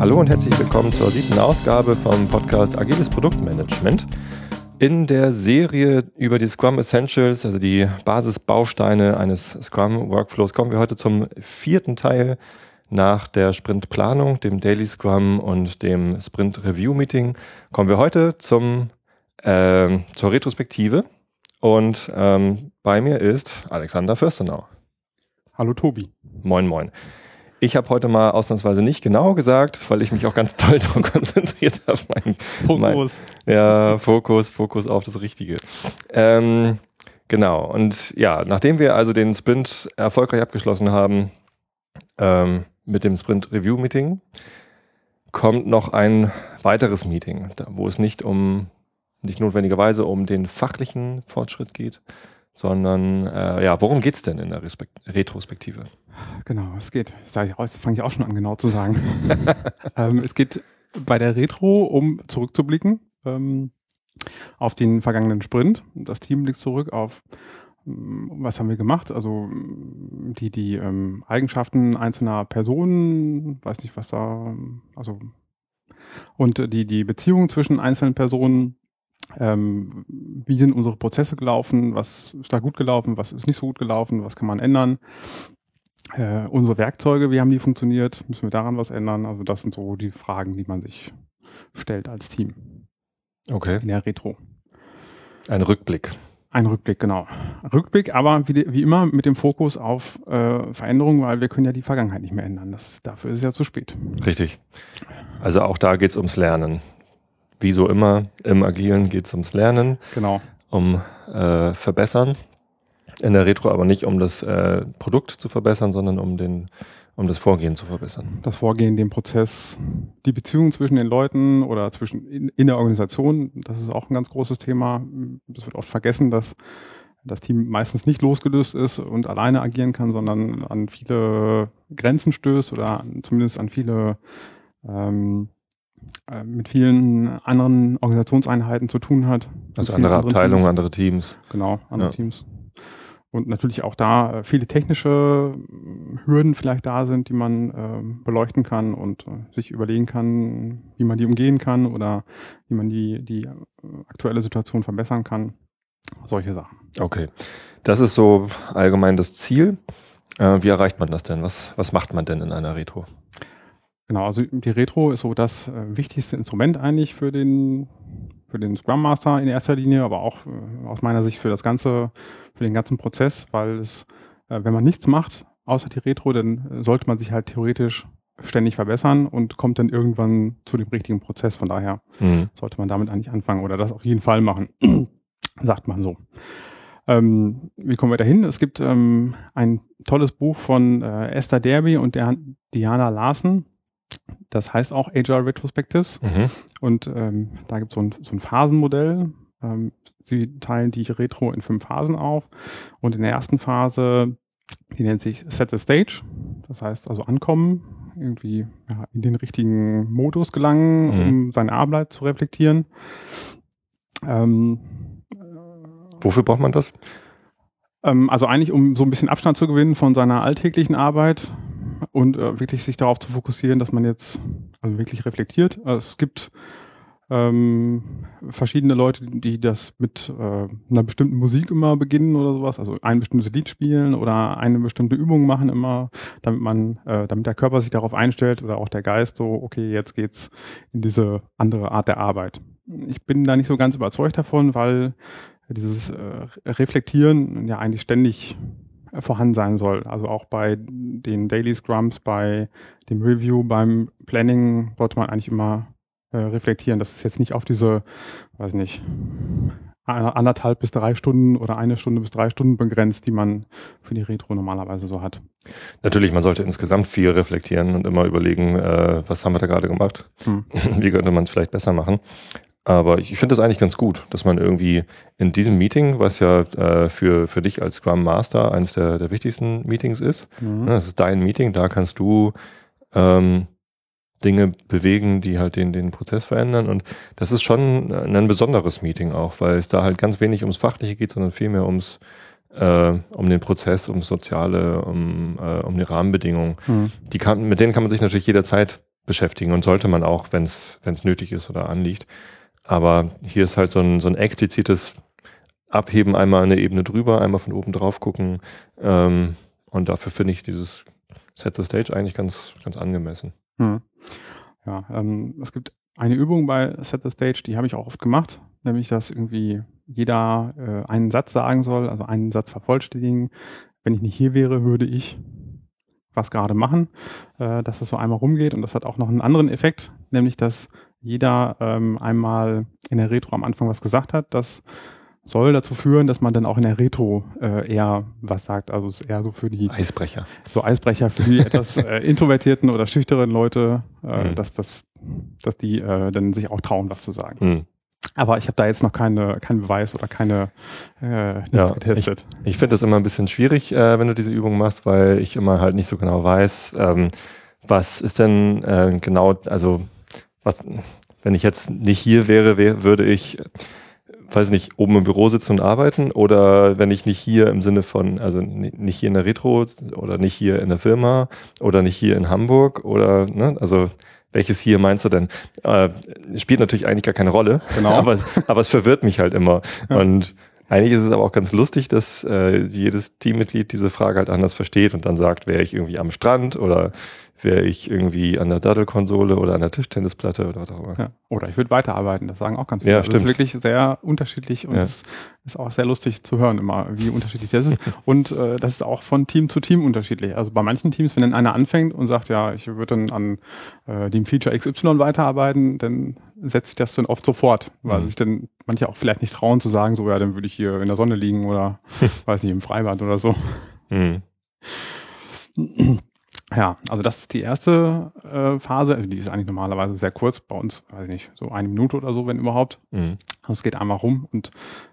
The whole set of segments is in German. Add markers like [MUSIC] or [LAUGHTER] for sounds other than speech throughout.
Hallo und herzlich willkommen zur siebten Ausgabe vom Podcast Agiles Produktmanagement. In der Serie über die Scrum Essentials, also die Basisbausteine eines Scrum Workflows, kommen wir heute zum vierten Teil nach der Sprintplanung, dem Daily Scrum und dem Sprint Review Meeting. Kommen wir heute zum, äh, zur Retrospektive. Und ähm, bei mir ist Alexander Fürstenau. Hallo Tobi. Moin, moin. Ich habe heute mal ausnahmsweise nicht genau gesagt, weil ich mich auch ganz toll [LAUGHS] darauf konzentriert habe. Mein, Fokus. Mein, ja, Fokus, Fokus auf das Richtige. Ähm, genau. Und ja, nachdem wir also den Sprint erfolgreich abgeschlossen haben ähm, mit dem Sprint Review Meeting, kommt noch ein weiteres Meeting, wo es nicht um nicht notwendigerweise um den fachlichen Fortschritt geht, sondern äh, ja, worum geht's denn in der Respekt Retrospektive? Genau, es geht. Das fange ich auch schon an, genau zu sagen. [LAUGHS] ähm, es geht bei der Retro, um zurückzublicken ähm, auf den vergangenen Sprint. Das Team blickt zurück auf, ähm, was haben wir gemacht? Also die, die ähm, Eigenschaften einzelner Personen, weiß nicht, was da, also und die, die Beziehungen zwischen einzelnen Personen, ähm, wie sind unsere Prozesse gelaufen, was ist da gut gelaufen, was ist nicht so gut gelaufen, was kann man ändern äh, unsere Werkzeuge, wie haben die funktioniert? Müssen wir daran was ändern? Also das sind so die Fragen, die man sich stellt als Team. Okay. In der Retro. Ein Rückblick. Ein Rückblick, genau. Rückblick, aber wie, wie immer mit dem Fokus auf äh, Veränderungen, weil wir können ja die Vergangenheit nicht mehr ändern. Das, dafür ist es ja zu spät. Richtig. Also auch da geht es ums Lernen. Wie so immer im Agilen geht es ums Lernen. Genau. Um äh, Verbessern in der Retro aber nicht, um das äh, Produkt zu verbessern, sondern um den um das Vorgehen zu verbessern. Das Vorgehen, den Prozess, die Beziehung zwischen den Leuten oder zwischen in, in der Organisation, das ist auch ein ganz großes Thema. Das wird oft vergessen, dass das Team meistens nicht losgelöst ist und alleine agieren kann, sondern an viele Grenzen stößt oder zumindest an viele ähm, äh, mit vielen anderen Organisationseinheiten zu tun hat. Also andere Abteilungen, Teams. andere Teams. Genau, andere ja. Teams und natürlich auch da äh, viele technische äh, Hürden vielleicht da sind, die man äh, beleuchten kann und äh, sich überlegen kann, wie man die umgehen kann oder wie man die, die äh, aktuelle Situation verbessern kann. Solche Sachen. Okay. Das ist so allgemein das Ziel. Äh, wie erreicht man das denn? Was, was macht man denn in einer Retro? Genau, also die Retro ist so das wichtigste Instrument eigentlich für den für den Scrum Master in erster Linie, aber auch äh, aus meiner Sicht für das ganze, für den ganzen Prozess, weil es, äh, wenn man nichts macht, außer die Retro, dann sollte man sich halt theoretisch ständig verbessern und kommt dann irgendwann zu dem richtigen Prozess. Von daher mhm. sollte man damit eigentlich anfangen oder das auf jeden Fall machen, [CLEARS THROAT] sagt man so. Ähm, wie kommen wir dahin? Es gibt ähm, ein tolles Buch von äh, Esther Derby und der Diana Larsen, das heißt auch Agile Retrospectives. Mhm. Und ähm, da gibt so es so ein Phasenmodell. Ähm, sie teilen die Retro in fünf Phasen auf. Und in der ersten Phase, die nennt sich Set the Stage. Das heißt also ankommen, irgendwie ja, in den richtigen Modus gelangen, mhm. um seine Arbeit zu reflektieren. Ähm, Wofür braucht man das? Ähm, also eigentlich, um so ein bisschen Abstand zu gewinnen von seiner alltäglichen Arbeit und äh, wirklich sich darauf zu fokussieren, dass man jetzt also wirklich reflektiert. Also es gibt ähm, verschiedene Leute, die das mit äh, einer bestimmten Musik immer beginnen oder sowas, also ein bestimmtes Lied spielen oder eine bestimmte Übung machen immer, damit man, äh, damit der Körper sich darauf einstellt oder auch der Geist so, okay, jetzt geht's in diese andere Art der Arbeit. Ich bin da nicht so ganz überzeugt davon, weil dieses äh, Reflektieren ja eigentlich ständig vorhanden sein soll. Also auch bei den Daily Scrums, bei dem Review, beim Planning sollte man eigentlich immer äh, reflektieren. Das ist jetzt nicht auf diese, weiß nicht, anderthalb bis drei Stunden oder eine Stunde bis drei Stunden begrenzt, die man für die Retro normalerweise so hat. Natürlich, man sollte insgesamt viel reflektieren und immer überlegen, äh, was haben wir da gerade gemacht? Hm. [LAUGHS] Wie könnte man es vielleicht besser machen? Aber ich, ich finde das eigentlich ganz gut, dass man irgendwie in diesem Meeting, was ja äh, für, für dich als Scrum Master eines der, der wichtigsten Meetings ist, Mhm. ne, das ist dein Meeting, da kannst du ähm, Dinge bewegen, die halt den, den Prozess verändern. Und das ist schon ein besonderes Meeting auch, weil es da halt ganz wenig ums Fachliche geht, sondern vielmehr ums äh, um den Prozess, ums Soziale, um, äh, um die Rahmenbedingungen. Mhm. Die kann, mit denen kann man sich natürlich jederzeit beschäftigen und sollte man auch, wenn es nötig ist oder anliegt. Aber hier ist halt so ein, so ein explizites Abheben einmal eine Ebene drüber, einmal von oben drauf gucken. Ähm, und dafür finde ich dieses Set the Stage eigentlich ganz, ganz angemessen. Mhm. Ja, ähm, es gibt eine Übung bei Set the Stage, die habe ich auch oft gemacht, nämlich dass irgendwie jeder äh, einen Satz sagen soll, also einen Satz vervollständigen. Wenn ich nicht hier wäre, würde ich was gerade machen, äh, dass das so einmal rumgeht und das hat auch noch einen anderen Effekt, nämlich dass jeder ähm, einmal in der Retro am Anfang was gesagt hat, das soll dazu führen, dass man dann auch in der Retro äh, eher was sagt. Also es ist eher so für die Eisbrecher. so Eisbrecher für die etwas äh, introvertierten oder schüchteren Leute, äh, Mhm. dass das, dass die äh, dann sich auch trauen, was zu sagen. Hm. Aber ich habe da jetzt noch keine, keinen Beweis oder keine äh, nichts Ja, getestet. Ich finde das immer ein bisschen schwierig, äh, wenn du diese Übung machst, weil ich immer halt nicht so genau weiß, ähm, was ist denn äh, genau, also was, wenn ich jetzt nicht hier wäre, wär, würde ich, weiß nicht, oben im Büro sitzen und arbeiten oder wenn ich nicht hier im Sinne von, also ni- nicht hier in der Retro oder nicht hier in der Firma oder nicht hier in Hamburg oder, ne, also welches hier meinst du denn? Äh, spielt natürlich eigentlich gar keine Rolle, Genau. [LAUGHS] aber, es, aber es verwirrt mich halt immer. Und eigentlich ist es aber auch ganz lustig, dass äh, jedes Teammitglied diese Frage halt anders versteht und dann sagt, wäre ich irgendwie am Strand oder wäre ich irgendwie an der Daddle-Konsole oder an der Tischtennisplatte oder was auch immer. Ja. Oder ich würde weiterarbeiten, das sagen auch ganz viele. Ja, das ist stimmt. wirklich sehr unterschiedlich und Ja. es ist auch sehr lustig zu hören immer, wie unterschiedlich das ist. [LAUGHS] und äh, das ist auch von Team zu Team unterschiedlich. Also bei manchen Teams, wenn dann einer anfängt und sagt, ja, ich würde dann an äh, dem Feature XY weiterarbeiten, dann setzt sich das dann oft sofort, weil Mhm. sich dann manche auch vielleicht nicht trauen zu sagen, so ja, dann würde ich hier in der Sonne liegen oder [LAUGHS] weiß nicht, im Freibad oder so. Hm. [CLEARS THROAT] Ja, also das ist die erste äh, Phase. Also die ist eigentlich normalerweise sehr kurz. Bei uns, weiß ich nicht, so eine Minute oder so, wenn überhaupt. Hm. Also es geht einmal rum und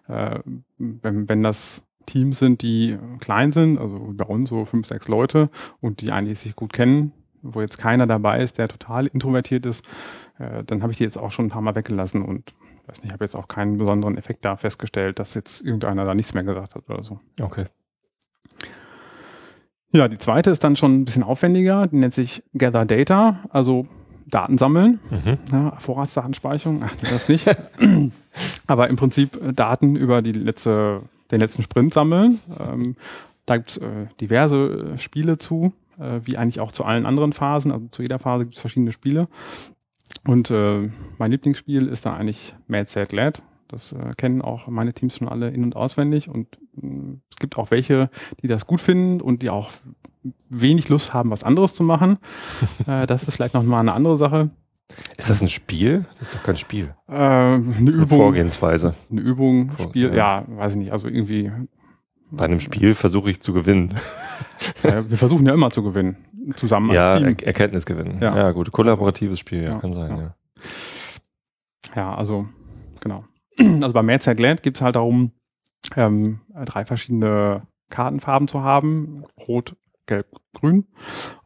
äh, wenn, wenn das Teams sind, die klein sind, also bei uns so fünf, sechs Leute und die eigentlich sich gut kennen, wo jetzt keiner dabei ist, der total introvertiert ist, äh, dann habe ich die jetzt auch schon ein paar Mal weggelassen und weiß nicht, habe jetzt auch keinen besonderen Effekt da festgestellt, dass jetzt irgendeiner da nichts mehr gesagt hat oder so. Okay. Ja, die zweite ist dann schon ein bisschen aufwendiger, die nennt sich Gather Data, also Daten sammeln. Mhm. Ja, Vorratsdatenspeicherung, ach, das nicht. [LAUGHS] Aber im Prinzip äh, Daten über die letzte, den letzten Sprint sammeln. Ähm, da gibt es äh, diverse äh, Spiele zu, äh, wie eigentlich auch zu allen anderen Phasen. Also zu jeder Phase gibt es verschiedene Spiele. Und äh, mein Lieblingsspiel ist da eigentlich Mad Sad Lad. Das äh, kennen auch meine Teams schon alle in- und auswendig. Und mh, es gibt auch welche, die das gut finden und die auch wenig Lust haben, was anderes zu machen. [LAUGHS] äh, das ist vielleicht noch mal eine andere Sache. Ist das ein Spiel? Das ist doch kein Spiel. Äh, eine eine Übung, Vorgehensweise. eine Übung, Vor- Spiel, ja. ja. weiß ich nicht, also irgendwie. Bei einem Spiel versuche ich zu gewinnen. [LAUGHS] Äh, wir versuchen ja immer zu gewinnen, zusammen ja, als Team. er Erkenntnis gewinnen. Ja. Ja. gut. Kollaboratives Spiel, ja, Ja, kann sein, ja. ja. Ja, also, genau. [CLEARS THROAT] Also bei Mad Land geht es halt darum, ähm, drei verschiedene Kartenfarben zu haben. Rot, Gelb, Grün.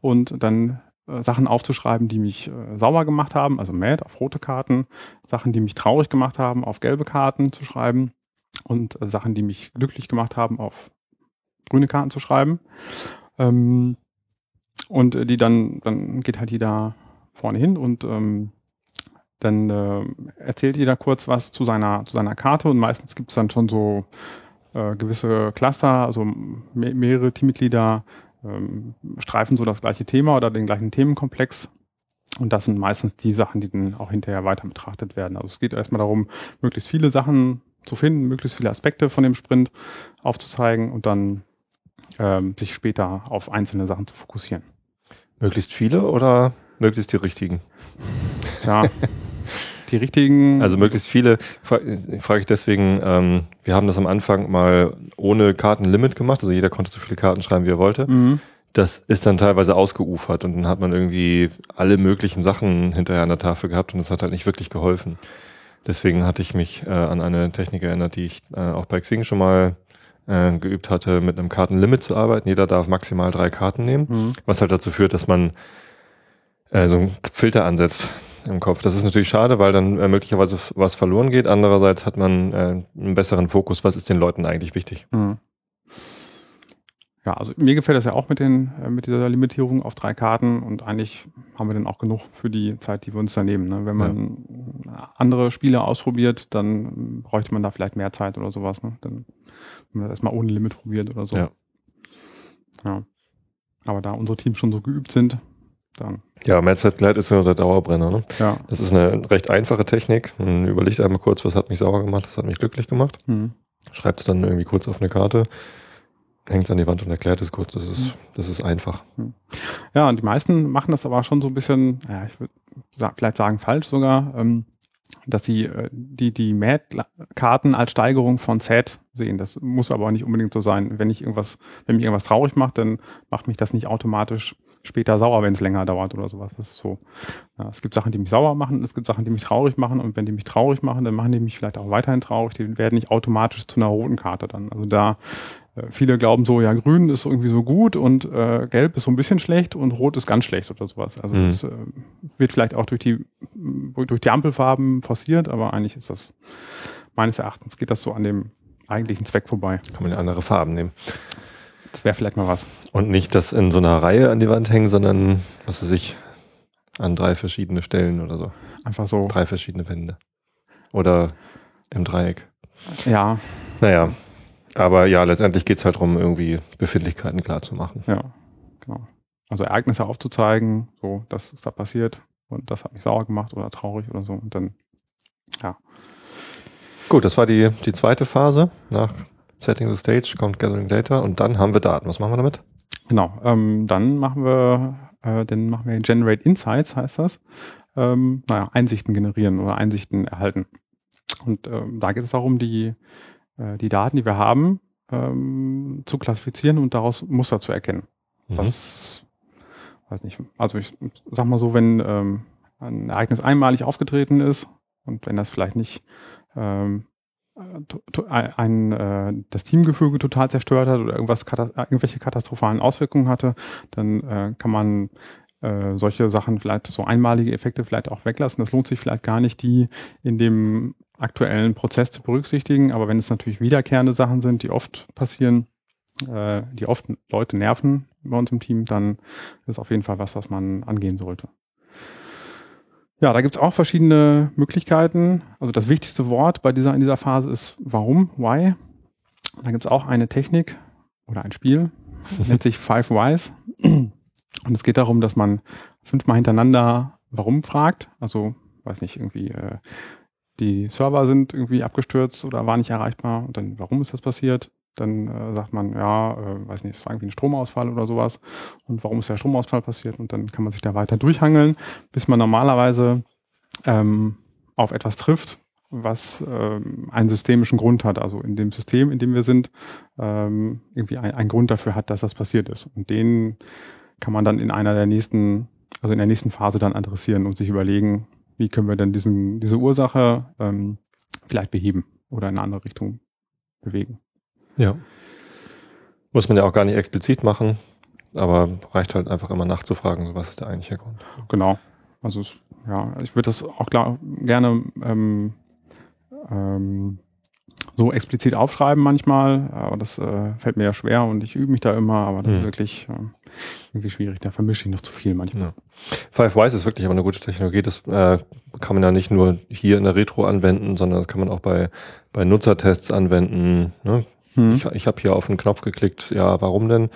Und dann äh, Sachen aufzuschreiben, die mich äh, sauer gemacht haben, also Mad auf rote Karten. Sachen, die mich traurig gemacht haben, auf gelbe Karten zu schreiben. Und äh, Sachen, die mich glücklich gemacht haben, auf grüne Karten zu schreiben. Ähm, und äh, die dann, dann geht halt jeder vorne hin und ähm, dann äh, erzählt jeder kurz was zu seiner, zu seiner Karte und meistens gibt es dann schon so äh, gewisse Cluster, also me mehrere Teammitglieder ähm, streifen so das gleiche Thema oder den gleichen Themenkomplex. Und das sind meistens die Sachen, die dann auch hinterher weiter betrachtet werden. Also es geht erstmal darum, möglichst viele Sachen zu finden, möglichst viele Aspekte von dem Sprint aufzuzeigen und dann ähm, sich später auf einzelne Sachen zu fokussieren. Möglichst viele oder möglichst die richtigen? Ja, [LAUGHS] die richtigen. Also möglichst viele, fra frage ich deswegen, ähm, wir haben das am Anfang mal ohne Kartenlimit gemacht, also jeder konnte so viele Karten schreiben, wie er wollte. Mhm. Das ist dann teilweise ausgeufert und dann hat man irgendwie alle möglichen Sachen hinterher an der Tafel gehabt und das hat halt nicht wirklich geholfen. Deswegen hatte ich mich äh, an eine Technik erinnert, die ich äh, auch bei Xing schon mal äh, geübt hatte, mit einem Kartenlimit zu arbeiten. Jeder darf maximal drei Karten nehmen, mhm. was halt dazu führt, dass man äh, so einen Filter ansetzt im Kopf. Das ist natürlich schade, weil dann äh, möglicherweise was verloren geht. Andererseits hat man äh, einen besseren Fokus. Was ist den Leuten eigentlich wichtig? Mhm. Ja, also mir gefällt das ja auch mit den äh, mit dieser Limitierung auf drei Karten und eigentlich haben wir dann auch genug für die Zeit, die wir uns da nehmen. Ne? Wenn man ja. andere Spiele ausprobiert, dann bräuchte man da vielleicht mehr Zeit oder sowas. Ne? Dann wenn man das erstmal ohne Limit probiert oder so. Ja. ja. Aber da unsere Teams schon so geübt sind, dann. Ja, Mehrzweitgleit ist ja der Dauerbrenner. Ne? Ja. Das ist eine recht einfache Technik. Man überlegt einmal kurz, was hat mich sauer gemacht, was hat mich glücklich gemacht. Mhm. Schreibt es dann irgendwie kurz auf eine Karte hängt es an die Wand und erklärt es kurz. Das ist, hm. das ist einfach. Hm. Ja, und die meisten machen das aber schon so ein bisschen, ja, ich würde vielleicht sagen falsch sogar, ähm, dass sie äh, die, die MAD-Karten als Steigerung von Z sehen. Das muss aber auch nicht unbedingt so sein. Wenn ich irgendwas, wenn mich irgendwas traurig macht, dann macht mich das nicht automatisch später sauer, wenn es länger dauert oder sowas. Das ist so. Ja, es gibt Sachen, die mich sauer machen, es gibt Sachen, die mich traurig machen und wenn die mich traurig machen, dann machen die mich vielleicht auch weiterhin traurig. Die werden nicht automatisch zu einer roten Karte dann. Also da viele glauben so, ja, grün ist irgendwie so gut und äh, gelb ist so ein bisschen schlecht und rot ist ganz schlecht oder sowas. Also mhm. das äh, wird vielleicht auch durch die, durch die Ampelfarben forciert, aber eigentlich ist das, meines Erachtens geht das so an dem eigentlichen Zweck vorbei. Kann man ja andere Farben nehmen. Das wäre vielleicht mal was. Und nicht das in so einer Reihe an die Wand hängen, sondern, was weiß ich, an drei verschiedene Stellen oder so. Einfach so. Drei verschiedene Wände. Oder im Dreieck. Ja. Naja, aber ja, letztendlich geht es halt darum, irgendwie Befindlichkeiten klar zu machen. Ja, genau. Also Ereignisse aufzuzeigen, so, das ist da passiert und das hat mich sauer gemacht oder traurig oder so. Und dann, ja. Gut, das war die, die zweite Phase. Nach Setting the Stage kommt Gathering Data und dann haben wir Daten. Was machen wir damit? Genau, ähm, dann machen wir, äh, dann machen wir Generate Insights, heißt das. Ähm, naja, Einsichten generieren oder Einsichten erhalten. Und ähm, da geht es darum, die äh, die Daten, die wir haben, ähm, zu klassifizieren und daraus Muster zu erkennen. Mhm. Was, weiß nicht, also ich sag mal so, wenn ähm, ein Ereignis einmalig aufgetreten ist und wenn das vielleicht nicht ähm, ein, äh, das Teamgefüge total zerstört hat oder irgendwas irgendwelche katastrophalen Auswirkungen hatte, dann äh, kann man äh, solche Sachen vielleicht so einmalige Effekte vielleicht auch weglassen. Das lohnt sich vielleicht gar nicht, die in dem aktuellen Prozess zu berücksichtigen. Aber wenn es natürlich wiederkehrende Sachen sind, die oft passieren, äh, die oft Leute nerven bei uns im Team, dann ist auf jeden Fall was, was man angehen sollte. Ja, da gibt es auch verschiedene Möglichkeiten. Also das wichtigste Wort bei dieser, in dieser Phase ist warum, why. Da gibt es auch eine Technik oder ein Spiel, [LAUGHS] nennt sich Five Whys. Und es geht darum, dass man fünfmal hintereinander warum fragt. Also, weiß nicht, irgendwie äh, die Server sind irgendwie abgestürzt oder waren nicht erreichbar und dann, warum ist das passiert? Dann äh, sagt man, ja, äh, weiß nicht, es war irgendwie ein Stromausfall oder sowas. Und warum ist der Stromausfall passiert? Und dann kann man sich da weiter durchhangeln, bis man normalerweise ähm, auf etwas trifft, was ähm, einen systemischen Grund hat. Also in dem System, in dem wir sind, ähm, irgendwie ein, einen Grund dafür hat, dass das passiert ist. Und den kann man dann in einer der nächsten, also in der nächsten Phase dann adressieren und sich überlegen, wie können wir denn diesen, diese Ursache ähm, vielleicht beheben oder in eine andere Richtung bewegen. Ja. Muss man ja auch gar nicht explizit machen, aber reicht halt einfach immer nachzufragen, was ist der eigentliche Grund. Genau. Also ja, ich würde das auch klar, gerne ähm, ähm, so explizit aufschreiben manchmal, aber das äh, fällt mir ja schwer und ich übe mich da immer, aber das hm. ist wirklich äh, irgendwie schwierig. Da vermische ich noch zu viel manchmal. Ja. Five Wise ist wirklich aber eine gute Technologie. Das äh, kann man ja nicht nur hier in der Retro anwenden, sondern das kann man auch bei, bei Nutzertests anwenden. Ne? Hm. Ich, ich habe hier auf den Knopf geklickt, ja, warum denn?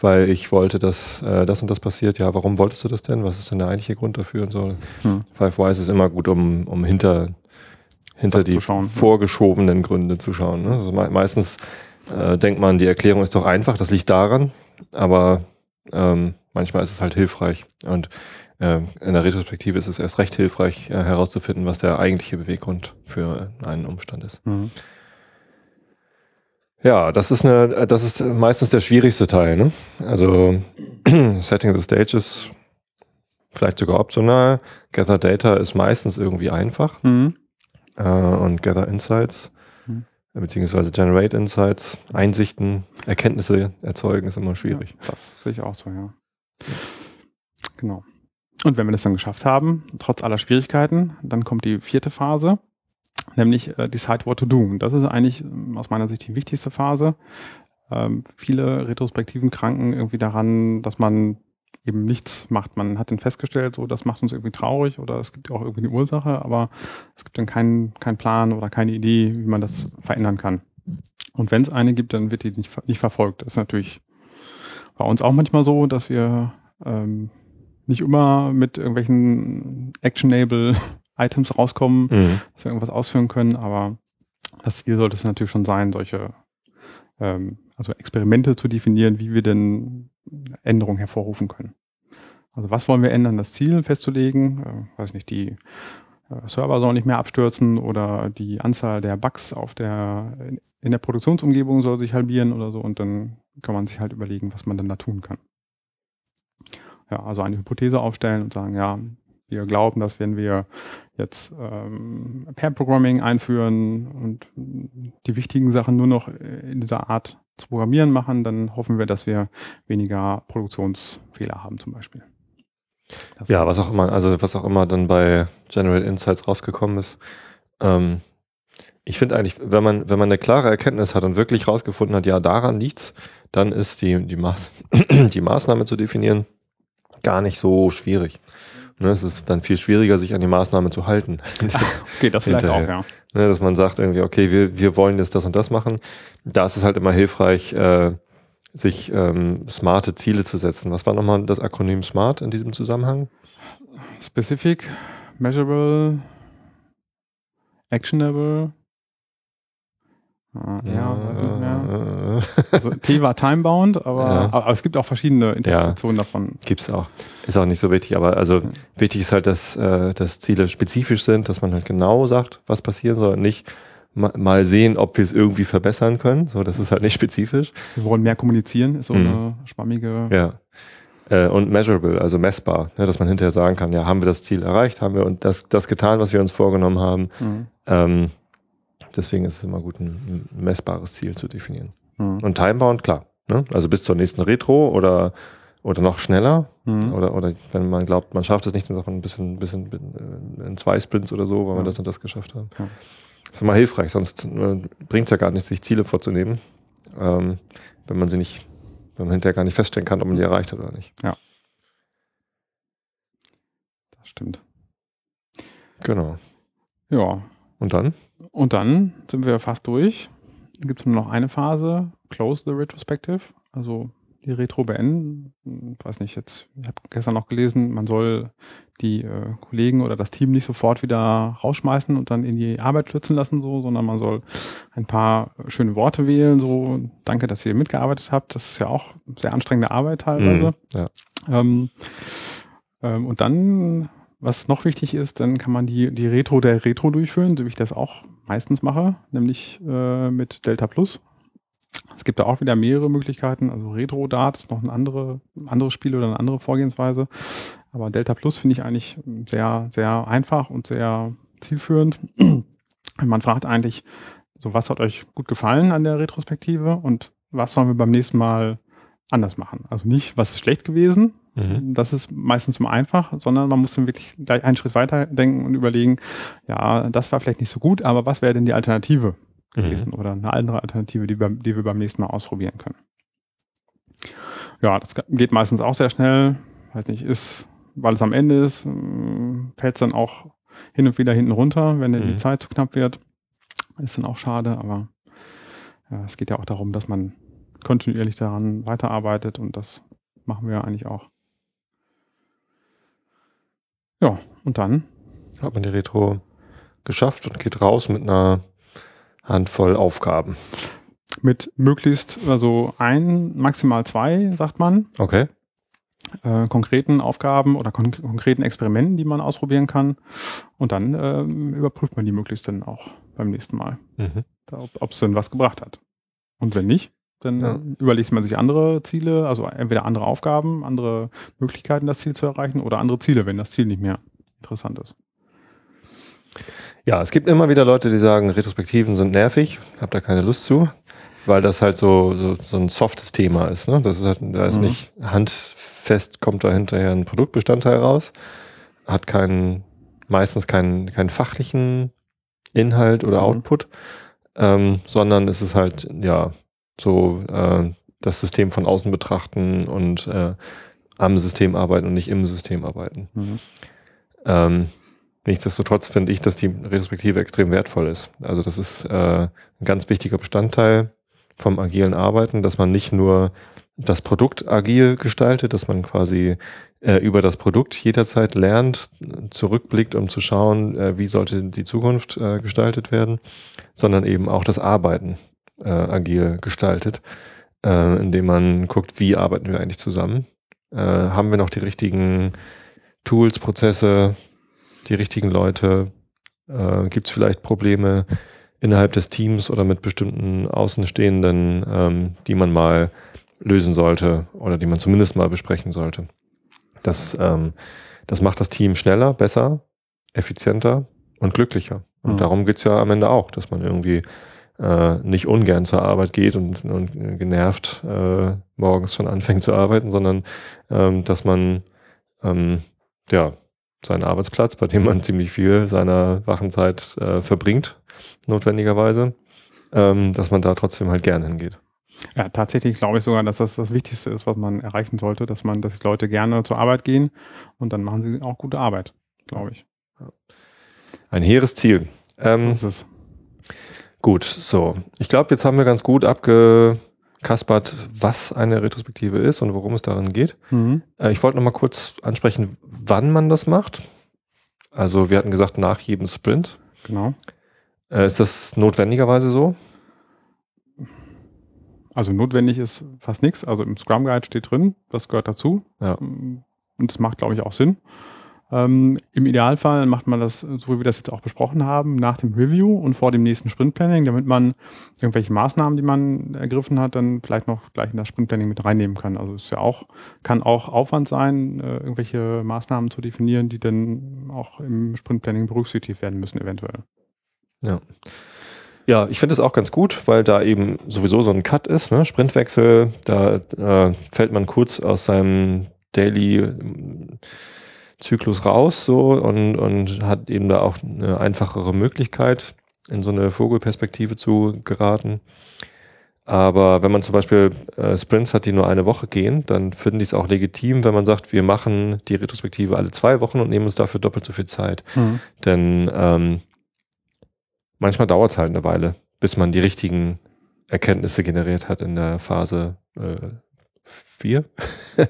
Weil ich wollte, dass äh, das und das passiert. Ja, warum wolltest du das denn? Was ist denn der eigentliche Grund dafür und so? Hm. Five Wise ist immer gut, um, um hinter hinter die schauen, vorgeschobenen ja. Gründe zu schauen. Ne? Also me meistens äh, denkt man, die Erklärung ist doch einfach, das liegt daran, aber ähm, manchmal ist es halt hilfreich. Und äh, in der Retrospektive ist es erst recht hilfreich, äh, herauszufinden, was der eigentliche Beweggrund für einen Umstand ist. Mhm. Ja, das ist eine, das ist meistens der schwierigste Teil. Ne? Also [CLEARS THROAT] Setting the Stage ist vielleicht sogar optional. Gather Data ist meistens irgendwie einfach. Mhm. äh, und Gather Insights. Beziehungsweise Generate Insights, Einsichten, Erkenntnisse erzeugen, ist immer schwierig. Ja, das sehe ich auch so, ja. Genau. Und wenn wir das dann geschafft haben, trotz aller Schwierigkeiten, dann kommt die vierte Phase, nämlich äh, Decide What to Do. Und das ist eigentlich ähm, aus meiner Sicht die wichtigste Phase. Ähm, viele retrospektiven Kranken irgendwie daran, dass man eben nichts macht. Man hat dann festgestellt, so das macht uns irgendwie traurig oder es gibt auch irgendwie eine Ursache, aber es gibt dann keinen keinen Plan oder keine Idee, wie man das verändern kann. Und wenn es eine gibt, dann wird die nicht, nicht verfolgt. Das ist natürlich bei uns auch manchmal so, dass wir ähm, nicht immer mit irgendwelchen actionable [LAUGHS] Items rauskommen, mhm. dass wir irgendwas ausführen können, aber das Ziel sollte es natürlich schon sein, solche ähm, also Experimente zu definieren, wie wir denn Änderungen hervorrufen können. Also was wollen wir ändern, das Ziel festzulegen, äh, weiß nicht, die äh, Server sollen nicht mehr abstürzen oder die Anzahl der Bugs auf der, in der Produktionsumgebung soll sich halbieren oder so und dann kann man sich halt überlegen, was man dann da tun kann ja, also eine Hypothese aufstellen und sagen, ja, wir glauben, dass wenn wir jetzt ähm, Pair Programming einführen und die wichtigen Sachen nur noch in dieser Art zu programmieren machen, dann hoffen wir, dass wir weniger Produktionsfehler haben zum Beispiel. Das ja, was auch immer, also was auch immer dann bei General Insights rausgekommen ist. Ähm, ich finde eigentlich, wenn man, wenn man eine klare Erkenntnis hat und wirklich rausgefunden hat, ja, daran liegt's, dann ist die, die, Maß, [CLEARS THROAT] die Maßnahme zu definieren, gar nicht so schwierig. Ne, es ist dann viel schwieriger, sich an die Maßnahme zu halten. [LAUGHS] okay, das vielleicht auch, ja. Ne, dass man sagt irgendwie, okay, wir, wir wollen jetzt das und das machen. Da ist es halt immer hilfreich, äh, sich ähm, smarte Ziele zu setzen. Was war nochmal das Akronym SMART in diesem Zusammenhang? Specific, Measurable, Actionable, ja, ja, ja. Also T war timebound, aber, ja. aber, es gibt auch verschiedene Interpretationen ja, davon. Gibt's auch. Ist auch nicht so wichtig, aber also wichtig ist halt, dass, äh, dass Ziele spezifisch sind, dass man halt genau sagt, was passieren soll und nicht mal sehen, ob wir es irgendwie verbessern können. So, das ist halt nicht spezifisch. Wir wollen mehr kommunizieren, ist so mhm. eine schwammige. Ja. Äh, und measurable, also messbar, ne, dass man hinterher sagen kann, ja, haben wir das Ziel erreicht, haben wir und das, das getan, was wir uns vorgenommen haben. Mhm. Ähm, Deswegen ist es immer gut, ein, messbares Ziel zu definieren. Mhm. Und Timebound, klar. Ne? Also bis zur nächsten Retro oder, oder noch schneller. Mhm. Oder, oder wenn man glaubt, man schafft es nicht, dann sagt man ein bisschen, bisschen äh, in zwei Sprints oder so, weil wir das und das geschafft haben. Das ist immer hilfreich, sonst äh, bringt es ja gar nichts, sich Ziele vorzunehmen, ähm, wenn man sie nicht, wenn man hinterher gar nicht feststellen kann, ob man die erreicht hat oder nicht. Ja. Das stimmt. Genau. Ja. Und dann? Und dann sind wir fast durch. Dann gibt es nur noch eine Phase, Close the Retrospective, also die Retro beenden. Ich weiß nicht, jetzt, ich habe gestern noch gelesen, man soll die äh, Kollegen oder das Team nicht sofort wieder rausschmeißen und dann in die Arbeit stürzen lassen, so, sondern man soll ein paar schöne Worte wählen, so, danke, dass ihr mitgearbeitet habt. Das ist ja auch sehr anstrengende Arbeit teilweise. Mhm, ja. ähm, ähm, und dann was noch wichtig ist, dann kann man die, die Retro der Retro durchführen, so wie ich das auch meistens mache, nämlich äh, mit Delta Plus. Es gibt da auch wieder mehrere Möglichkeiten. Also Retro-Dart ist noch ein andere, anderes Spiel oder eine andere Vorgehensweise. Aber Delta Plus finde ich eigentlich sehr, sehr einfach und sehr zielführend. Man fragt eigentlich, so was hat euch gut gefallen an der Retrospektive und was sollen wir beim nächsten Mal anders machen? Also nicht, was ist schlecht gewesen, Mhm. Das ist meistens mal einfach, sondern man muss dann wirklich gleich einen Schritt weiter denken und überlegen, ja, das war vielleicht nicht so gut, aber was wäre denn die Alternative gewesen mhm. oder eine andere Alternative, die, wir, die wir beim nächsten Mal ausprobieren können. Ja, das geht meistens auch sehr schnell. Weiß nicht, ist, weil es am Ende ist, hm, fällt es dann auch hin und wieder hinten runter, wenn mhm. die Zeit zu knapp wird. Ist dann auch schade, aber ja, es geht ja auch darum, dass man kontinuierlich daran weiterarbeitet und das machen wir ja eigentlich auch. Ja, und dann? Hat man die Retro geschafft und geht raus mit einer Handvoll Aufgaben. Mit möglichst, also ein, maximal zwei, sagt man. Okay. Äh, konkreten Aufgaben oder kon konkreten Experimenten, die man ausprobieren kann. Und dann äh, überprüft man die möglichst dann auch beim nächsten Mal, mhm. ob es denn was gebracht hat. Und wenn nicht, dann ja. überlegt man sich andere Ziele, also entweder andere Aufgaben, andere Möglichkeiten, das Ziel zu erreichen oder andere Ziele, wenn das Ziel nicht mehr interessant ist. Ja, es gibt immer wieder Leute, die sagen, Retrospektiven sind nervig, hab da keine Lust zu, weil das halt so, so, so ein softes Thema ist. Ne? Das ist halt, da ist mhm. nicht handfest, kommt da hinterher ein Produktbestandteil raus, hat keinen, meistens keinen, keinen fachlichen Inhalt oder mhm. Output, ähm, sondern es ist halt, ja, so äh, das System von außen betrachten und äh, am System arbeiten und nicht im System arbeiten. Mhm. Ähm, nichtsdestotrotz finde ich, dass die Retrospektive extrem wertvoll ist. Also das ist äh, ein ganz wichtiger Bestandteil vom agilen Arbeiten, dass man nicht nur das Produkt agil gestaltet, dass man quasi äh, über das Produkt jederzeit lernt, zurückblickt, um zu schauen, äh, wie sollte die Zukunft äh, gestaltet werden, sondern eben auch das Arbeiten äh, agil gestaltet, äh, indem man guckt, wie arbeiten wir eigentlich zusammen äh, haben wir noch die richtigen Tools, Prozesse, die richtigen Leute? Äh, Gibt es vielleicht Probleme innerhalb des Teams oder mit bestimmten Außenstehenden, ähm, die man mal lösen sollte oder die man zumindest mal besprechen sollte? Das, ähm, das macht das Team schneller, besser, effizienter und glücklicher. Und mhm. darum geht's ja am Ende auch, dass man irgendwie äh, nicht ungern zur Arbeit geht und, und genervt äh, morgens schon anfängt zu arbeiten, sondern ähm, dass man ähm, ja seinen Arbeitsplatz, bei dem man [LAUGHS] ziemlich viel seiner Wachenzeit äh, verbringt, notwendigerweise, ähm, dass man da trotzdem halt gern hingeht. Ja, tatsächlich glaube ich sogar, dass das das Wichtigste ist, was man erreichen sollte, dass man, dass die Leute gerne zur Arbeit gehen und dann machen sie auch gute Arbeit, glaube ich. Ein hehres Ziel. Ähm, so ist es. Gut, so. Ich glaube, jetzt haben wir ganz gut abgekaspert, was eine Retrospektive ist und worum es darin geht. Mhm. Äh, ich wollte noch mal kurz ansprechen, wann man das macht. Also wir hatten gesagt, nach jedem Sprint. Genau. Äh, ist das notwendigerweise so? Also notwendig ist fast nichts. Also im Scrum Guide steht drin, das gehört dazu. Ja. Und das macht, glaube ich, auch Sinn. Ähm, Im Idealfall macht man das, so wie wir das jetzt auch besprochen haben, nach dem Review und vor dem nächsten Sprintplanning, damit man irgendwelche Maßnahmen, die man ergriffen hat, dann vielleicht noch gleich in das Sprintplanning mit reinnehmen kann. Also es ist ja auch, kann auch Aufwand sein, äh, irgendwelche Maßnahmen zu definieren, die dann auch im Sprintplanning berücksichtigt werden müssen, eventuell. Ja. Ja, ich finde es auch ganz gut, weil da eben sowieso so ein Cut ist, ne? Sprintwechsel, da äh, fällt man kurz aus seinem Daily Zyklus raus so und, und hat eben da auch eine einfachere Möglichkeit, in so eine Vogelperspektive zu geraten. Aber wenn man zum Beispiel äh, Sprints hat, die nur eine Woche gehen, dann finde ich es auch legitim, wenn man sagt, wir machen die Retrospektive alle zwei Wochen und nehmen uns dafür doppelt so viel Zeit. Mhm. Denn ähm, manchmal dauert es halt eine Weile, bis man die richtigen Erkenntnisse generiert hat in der Phase äh, 4. [LAUGHS]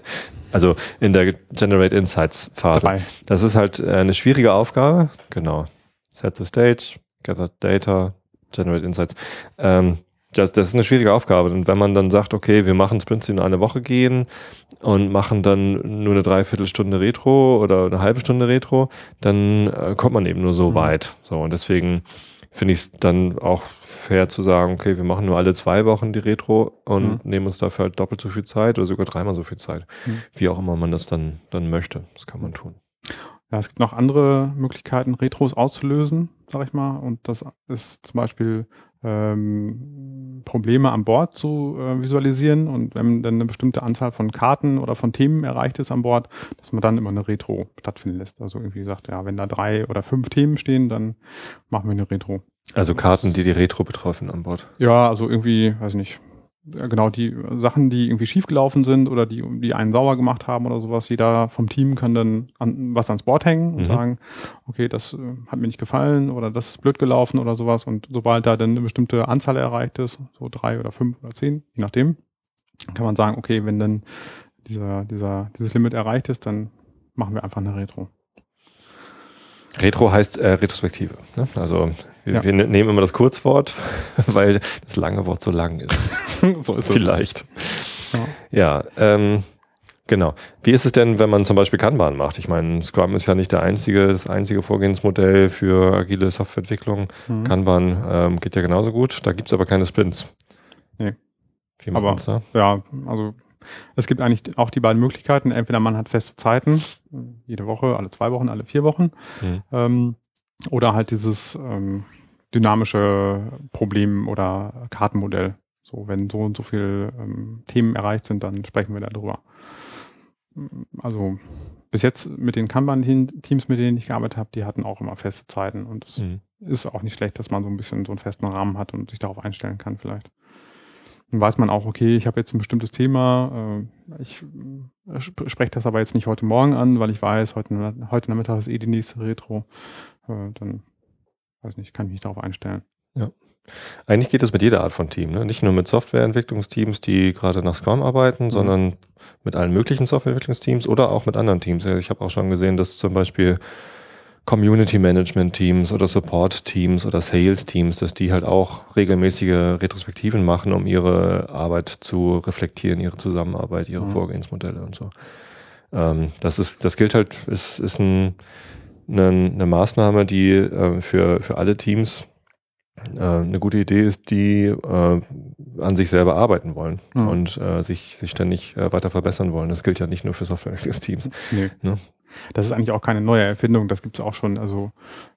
Also in der Generate Insights Phase. Drei. Das ist halt äh, eine schwierige Aufgabe. Genau. Set the stage, gather data, generate insights. Ähm, das, das ist eine schwierige Aufgabe. Und wenn man dann sagt, okay, wir machen Sprints, die in eine Woche gehen und machen dann nur eine Dreiviertelstunde Retro oder eine halbe Stunde Retro, dann äh, kommt man eben nur so mhm. weit. So, und deswegen finde ich es dann auch fair zu sagen, okay, wir machen nur alle zwei Wochen die Retro und mhm. nehmen uns dafür halt doppelt so viel Zeit oder sogar dreimal so viel Zeit. Mhm. Wie auch immer man das dann, dann möchte. Das kann man tun. Ja, es gibt noch andere Möglichkeiten, Retros auszulösen, sag ich mal. Und das ist zum Beispiel ähm, Probleme an Bord zu äh, visualisieren und wenn dann eine bestimmte Anzahl von Karten oder von Themen erreicht ist an Bord, dass man dann immer eine Retro stattfinden lässt. Also irgendwie sagt, ja, wenn da drei oder fünf Themen stehen, dann machen wir eine Retro. Also Karten, die die Retro betreffen an Bord. Ja, also irgendwie, weiß nicht, genau die Sachen, die irgendwie schiefgelaufen sind oder die, die einen sauer gemacht haben oder sowas. Jeder vom Team kann dann an, was ans Board hängen und mhm. sagen, okay, das äh, hat mir nicht gefallen oder das ist blöd gelaufen oder sowas. Und sobald da dann eine bestimmte Anzahl erreicht ist, so drei oder fünf oder zehn, je nachdem, kann man sagen, okay, wenn dann dieser, dieser, dieses Limit erreicht ist, dann machen wir einfach eine Retro. Retro heißt äh, Retrospektive. Ne? Also ja. wir, ne-, nehmen immer das Kurzwort, [LAUGHS] weil das lange Wort so lang ist. [LAUGHS] so ist es. Vielleicht. Ja, ja ähm, genau. Wie ist es denn, wenn man zum Beispiel Kanban macht? Ich meine, Scrum ist ja nicht der einzige, das einzige Vorgehensmodell für agile Softwareentwicklung. Mhm. Kanban ähm, geht ja genauso gut. Da gibt es aber keine Sprints. Nee. Wie aber, da? Ja, also es gibt eigentlich auch die beiden Möglichkeiten. Entweder man hat feste Zeiten, jede Woche, alle zwei Wochen, alle vier Wochen. Mhm. Ähm, Oder halt dieses ähm, dynamische Problem oder Kartenmodell. So, wenn so und so viele ähm, Themen erreicht sind, dann sprechen wir darüber. Also bis jetzt mit den Kanban-Teams, mit denen ich gearbeitet habe, die hatten auch immer feste Zeiten und es mhm. ist auch nicht schlecht, dass man so ein bisschen so einen festen Rahmen hat und sich darauf einstellen kann vielleicht. Dann weiß man auch, okay, ich habe jetzt ein bestimmtes Thema, äh, ich äh, spreche das aber jetzt nicht heute Morgen an, weil ich weiß, heute, heute Nachmittag ist eh die nächste Retro. Äh, dann, weiß nicht, kann ich mich darauf einstellen. Ja. Eigentlich geht es mit jeder Art von Team, ne? nicht nur mit Softwareentwicklungsteams, die gerade nach Scrum arbeiten, mhm. sondern mit allen möglichen Softwareentwicklungsteams oder auch mit anderen Teams. Ich habe auch schon gesehen, dass zum Beispiel Community Management Teams oder Support Teams oder Sales Teams, dass die halt auch regelmäßige Retrospektiven machen, um ihre Arbeit zu reflektieren, ihre Zusammenarbeit, ihre mhm. Vorgehensmodelle und so. Ähm, das ist, das gilt halt, ist, ist ein, eine, eine Maßnahme, die äh, für, für alle Teams äh, eine gute Idee ist, die äh, an sich selber arbeiten wollen mhm. und äh, sich, sich ständig äh, weiter verbessern wollen. Das gilt ja nicht nur für Softwareentwicklungsteams. Nee. Ne? Das ist eigentlich auch keine neue Erfindung, das gibt es auch schon, also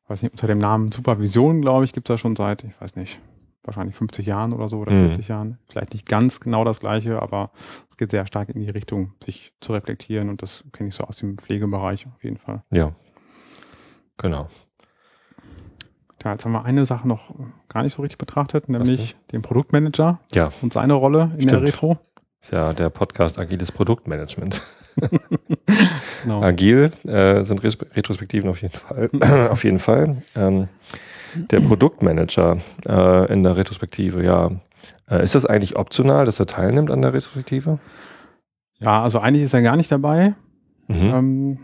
weiß nicht, unter dem Namen Supervision, glaube ich, gibt es ja schon seit, ich weiß nicht, wahrscheinlich 50 Jahren oder so oder mhm. 40 Jahren. Vielleicht nicht ganz genau das gleiche, aber es geht sehr stark in die Richtung, sich zu reflektieren und das kenne ich so aus dem Pflegebereich auf jeden Fall. Ja, genau. Ja, jetzt haben wir eine Sache noch gar nicht so richtig betrachtet, nämlich den Produktmanager ja. und seine Rolle in Stimmt. der Retro. Ist ja der Podcast Agiles Produktmanagement. [LAUGHS] genau. Agil äh, sind Retrospektiven auf jeden Fall. [CLEARS THROAT] auf jeden Fall. Ähm, der Produktmanager äh, in der Retrospektive, ja. Äh, ist das eigentlich optional, dass er teilnimmt an der Retrospektive? Ja, also eigentlich ist er gar nicht dabei. Mhm. Ähm,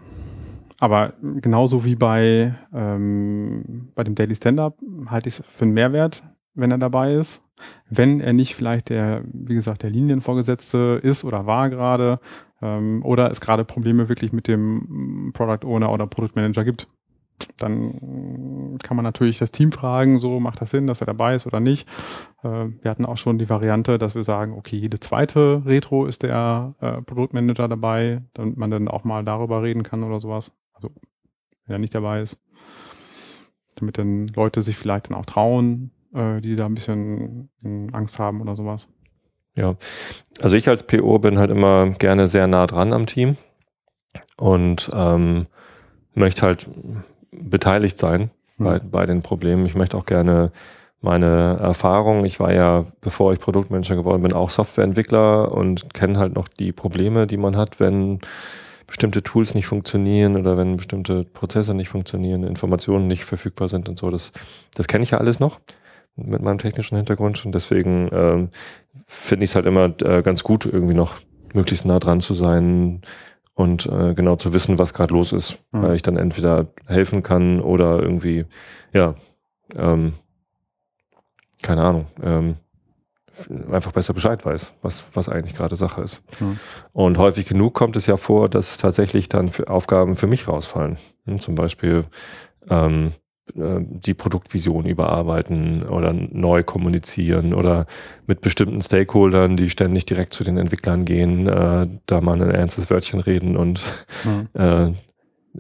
aber genauso wie bei, ähm, bei dem Daily Stand-Up halte ich es für einen Mehrwert, wenn er dabei ist. Wenn er nicht vielleicht der, wie gesagt, der Linienvorgesetzte ist oder war gerade, ähm, oder es gerade Probleme wirklich mit dem Product Owner oder Produktmanager gibt. Dann kann man natürlich das Team fragen, so macht das Sinn, dass er dabei ist oder nicht. Äh, wir hatten auch schon die Variante, dass wir sagen, okay, jede zweite Retro ist der äh, Produktmanager dabei, damit man dann auch mal darüber reden kann oder sowas. Also, wenn er nicht dabei ist. Damit dann Leute sich vielleicht dann auch trauen, äh, die da ein bisschen äh, Angst haben oder sowas. Ja, also ich als PO bin halt immer gerne sehr nah dran am Team und ähm, möchte halt beteiligt sein mhm. bei, bei den Problemen. Ich möchte auch gerne meine Erfahrung, ich war ja, bevor ich Produktmanager geworden bin, auch Softwareentwickler und kenne halt noch die Probleme, die man hat, wenn bestimmte Tools nicht funktionieren oder wenn bestimmte Prozesse nicht funktionieren, Informationen nicht verfügbar sind und so. Das, das kenne ich ja alles noch mit meinem technischen Hintergrund und deswegen ähm, finde ich es halt immer äh, ganz gut, irgendwie noch möglichst nah dran zu sein und äh, genau zu wissen, was gerade los ist, mhm. weil ich dann entweder helfen kann oder irgendwie, ja, ähm, keine Ahnung, ähm, einfach besser Bescheid weiß, was, was eigentlich gerade Sache ist. Mhm. Und häufig genug kommt es ja vor, dass tatsächlich dann für Aufgaben für mich rausfallen. Hm, zum Beispiel ähm, äh, die Produktvision überarbeiten oder neu kommunizieren oder mit bestimmten Stakeholdern, die ständig direkt zu den Entwicklern gehen, äh, da mal ein ernstes Wörtchen reden und mhm. [LAUGHS] äh,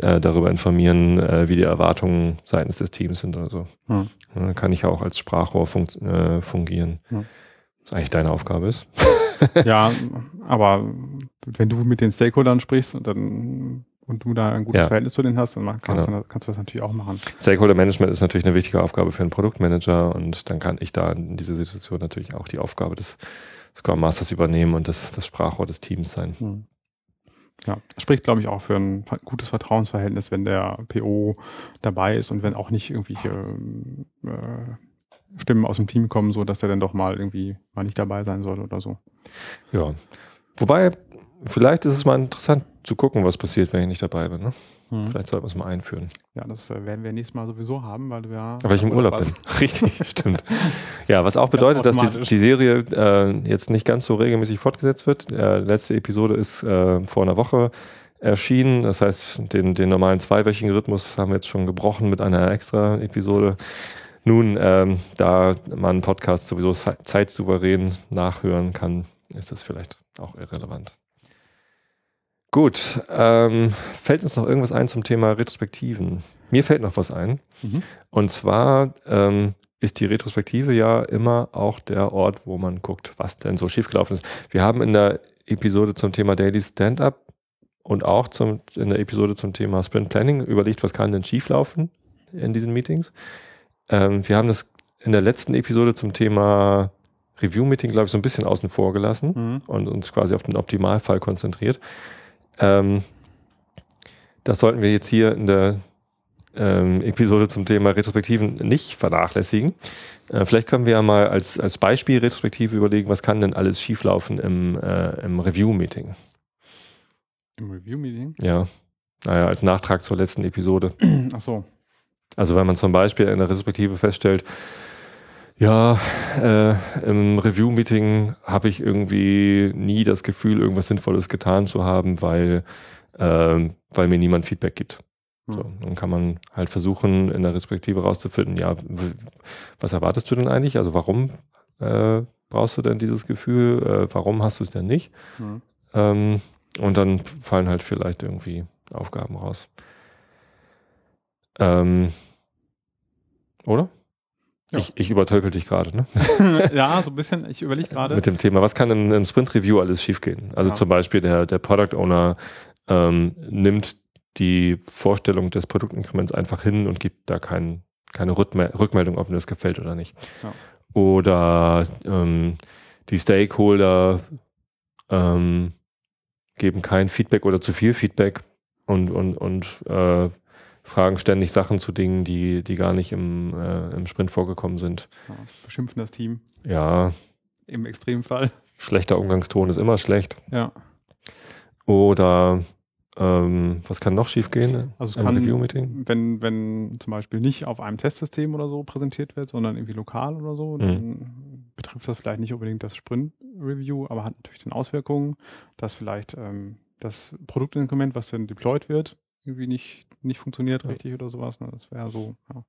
äh, darüber informieren, äh, wie die Erwartungen seitens des Teams sind oder so. Mhm. Dann kann ich auch als Sprachrohr fun äh, fungieren. Mhm. Was eigentlich deine Aufgabe ist. ja, aber wenn du mit den Stakeholdern sprichst, dann und du da ein gutes ja. Verhältnis zu denen hast, dann kannst, genau. du, kannst, du, das natürlich auch machen. Stakeholder Management ist natürlich eine wichtige Aufgabe für einen Produktmanager und dann kann ich da in dieser Situation natürlich auch die Aufgabe des Scrum Masters übernehmen und das, das Sprachrohr des Teams sein. Hm. Ja, das spricht, glaube ich, auch für ein gutes Vertrauensverhältnis, wenn der PO dabei ist und wenn auch nicht irgendwelche äh, Stimmen aus dem Team kommen, so dass er dann doch mal irgendwie mal nicht dabei sein soll oder so. Ja. Wobei, vielleicht ist es mal interessant zu gucken, was passiert, wenn ich nicht dabei bin. Ne? Hm. Vielleicht sollten wir es mal einführen. Ja, das äh, werden wir nächstes Mal sowieso haben, weil ja. Weil ich im Urlaub bin. [LAUGHS] Richtig, [LAUGHS] stimmt. Ja, was auch bedeutet, dass die, die Serie äh, jetzt nicht ganz so regelmäßig fortgesetzt wird. Äh, letzte Episode ist äh, vor einer Woche erschienen. Das heißt, den, den normalen zweiwöchigen Rhythmus haben wir jetzt schon gebrochen mit einer extra Episode. Nun, ähm, da man Podcast sowieso zeitsouverän nachhören kann, ist das vielleicht auch irrelevant. Gut, ähm, fällt uns noch irgendwas ein zum Thema Retrospektiven? Mir fällt noch was ein. Mhm. Und zwar ähm, ist die Retrospektive ja immer auch der Ort, wo man guckt, was denn so schiefgelaufen ist. Wir haben in der Episode zum Thema Daily Stand-up und auch zum, in der Episode zum Thema Sprint Planning überlegt, was kann denn schieflaufen in diesen Meetings. Ähm, wir haben das in der letzten Episode zum Thema Review-Meeting, glaube ich, so ein bisschen außen vor gelassen Mhm. und uns quasi auf den Optimalfall konzentriert. Ähm, das sollten wir jetzt hier in der ähm, Episode zum Thema Retrospektiven nicht vernachlässigen. Äh, vielleicht können wir ja mal als, als Beispiel Retrospektive überlegen, was kann denn alles schieflaufen im, äh, im Review-Meeting. Im Review-Meeting? Ja, naja, als Nachtrag zur letzten Episode. Ach so. Also wenn man zum Beispiel in der Retrospektive feststellt, ja, äh, im Review-Meeting habe ich irgendwie nie das Gefühl, irgendwas Sinnvolles getan zu haben, weil, ähm, weil mir niemand Feedback gibt. So, Hm. dann kann man halt versuchen, in der Retrospektive rauszufinden, ja, was erwartest du denn eigentlich? Also warum äh, brauchst du denn dieses Gefühl? Äh, warum hast du es denn nicht? Mhm. Ähm, und dann fallen halt vielleicht irgendwie Aufgaben raus. Ähm, oder? Ja. Ich, ich übertölpel dich gerade, ne? [LAUGHS] ja, so ein bisschen. Ich überlege [LAUGHS] gerade. Mit dem Thema, was kann im, im Sprint-Review alles schiefgehen? Also Ja. zum Beispiel der, der Product Owner ähm, nimmt die Vorstellung des Produktinkrements einfach hin und gibt da kein, keine Rückme Rückmeldung, ob mir das gefällt oder nicht. Ja. Oder ähm, die Stakeholder ähm, geben kein Feedback oder zu viel Feedback und, und, und äh, fragen ständig Sachen zu Dingen, die, die gar nicht im, äh, im Sprint vorgekommen sind. Ja, beschimpfen das Team Ja, im Extremfall. schlechter Umgangston ist immer schlecht. Ja. Oder ähm, was kann noch schiefgehen Also es kann, Review-Meeting? wenn, wenn zum Beispiel nicht auf einem Testsystem oder so präsentiert wird, sondern irgendwie lokal oder so, Mhm. dann betrifft das vielleicht nicht unbedingt das Sprint-Review, aber hat natürlich dann Auswirkungen, dass vielleicht ähm, das Produktinstrument, was dann deployed wird, irgendwie nicht, nicht funktioniert richtig oder sowas. Ne? Das wäre so, ja.